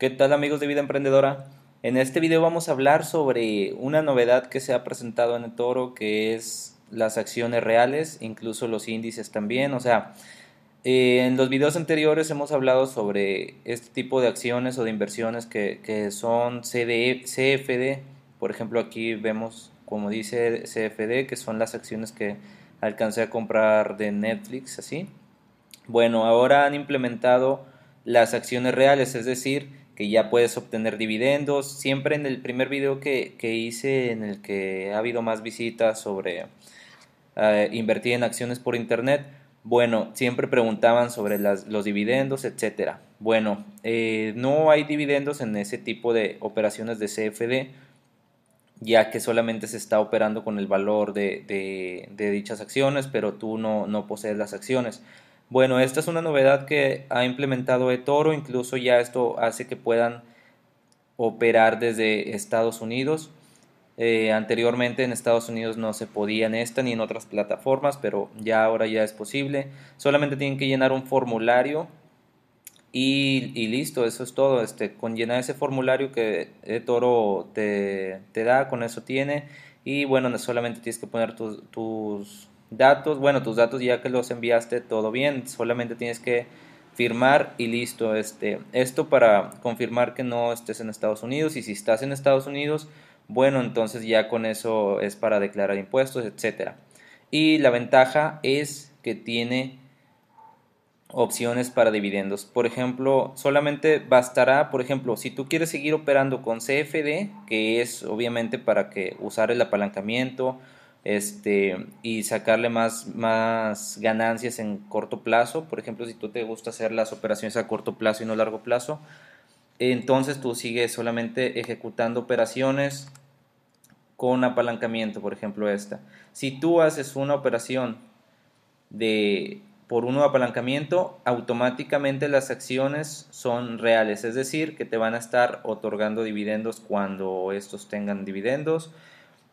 ¿Qué tal amigos de Vida Emprendedora? En este video vamos a hablar sobre una novedad que se ha presentado en el toro que es las acciones reales, incluso los índices también. O sea, eh, en los videos anteriores hemos hablado sobre este tipo de acciones o de inversiones que, son CFD. Por ejemplo, aquí vemos como dice CFD, que son las acciones que alcancé a comprar de Netflix, así. Bueno, ahora han implementado las acciones reales, es decir, que ya puedes obtener dividendos. Siempre en el primer video que, hice, en el que ha habido más visitas sobre eh, invertir en acciones por internet, bueno, siempre preguntaban sobre los dividendos, etcétera. Bueno, eh, no hay dividendos en ese tipo de operaciones de CFD, ya que solamente se está operando con el valor de, dichas acciones, pero tú no, no posees las acciones. Bueno, esta es una novedad que ha implementado eToro, incluso ya esto hace que puedan operar desde Estados Unidos. Eh, anteriormente en Estados Unidos no se podía en esta ni en otras plataformas, pero ya ahora ya es posible. Solamente tienen que llenar un formulario y, y listo, eso es todo. Este, con llenar ese formulario que eToro te, te da, con eso tiene. Y bueno, solamente tienes que poner tus, tus Datos, bueno, tus datos ya que los enviaste, todo bien, solamente tienes que firmar y listo. Este, esto para confirmar que no estés en Estados Unidos y si estás en Estados Unidos, bueno, entonces ya con eso es para declarar impuestos, etcétera. Y la ventaja es que tiene opciones para dividendos. Por ejemplo, solamente bastará, por ejemplo, si tú quieres seguir operando con CFD, que es obviamente para que usar el apalancamiento este, y sacarle más, más ganancias en corto plazo. Por ejemplo, si tú te gusta hacer las operaciones a corto plazo y no a largo plazo, entonces tú sigues solamente ejecutando operaciones con apalancamiento, por ejemplo esta. Si tú haces una operación de por uno apalancamiento, automáticamente las acciones son reales, es decir, que te van a estar otorgando dividendos cuando estos tengan dividendos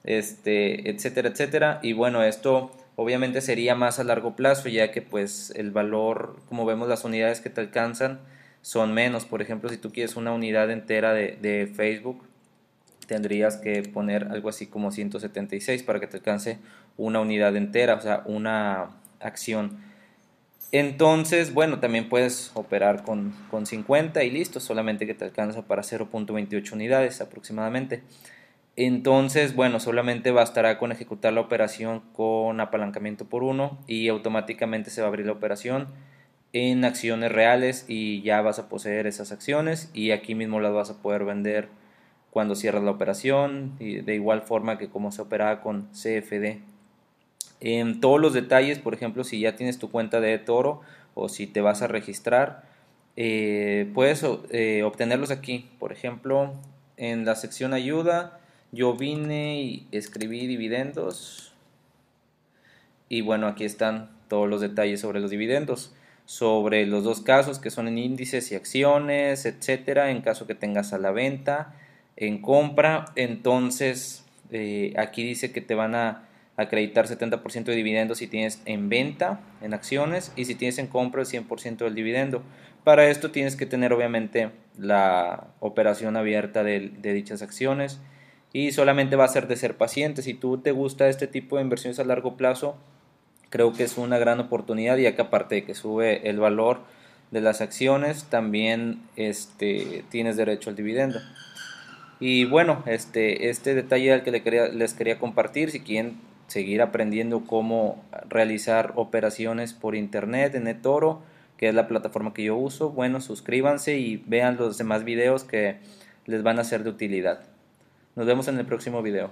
este, etcétera, etcétera. Y bueno, esto obviamente sería más a largo plazo, ya que pues el valor, como vemos las unidades que te alcanzan, son menos. Por ejemplo, si tú quieres una unidad entera de, de Facebook, tendrías que poner algo así como 176 para que te alcance una unidad entera, o sea, una acción. Entonces, bueno, también puedes operar con, con 50 y listo, solamente que te alcanza para 0.28 unidades aproximadamente. Entonces, bueno, solamente bastará con ejecutar la operación con apalancamiento por uno y automáticamente se va a abrir la operación en acciones reales y ya vas a poseer esas acciones y aquí mismo las vas a poder vender cuando cierras la operación y de igual forma que como se operaba con CFD. En todos los detalles, por ejemplo, si ya tienes tu cuenta de Toro o si te vas a registrar, eh, puedes eh, obtenerlos aquí. Por ejemplo, en la sección ayuda, yo vine y escribí dividendos. Y bueno, aquí están todos los detalles sobre los dividendos. Sobre los dos casos que son en índices y acciones, etcétera. En caso que tengas a la venta, en compra. Entonces, eh, aquí dice que te van a acreditar 70% de dividendos si tienes en venta, en acciones, y si tienes en compra el 100% del dividendo. Para esto tienes que tener obviamente la operación abierta de dichas acciones y solamente va a ser de ser paciente. Si tú te gusta este tipo de inversiones a largo plazo, creo que es una gran oportunidad ya que aparte de que sube el valor de las acciones, también este, tienes derecho al dividendo. Y bueno, este, este detalle al que les quería, les quería compartir, si quieren seguir aprendiendo cómo realizar operaciones por internet en eToro, que es la plataforma que yo uso, bueno, suscríbanse y vean los demás videos que les van a ser de utilidad. Nos vemos en el próximo video.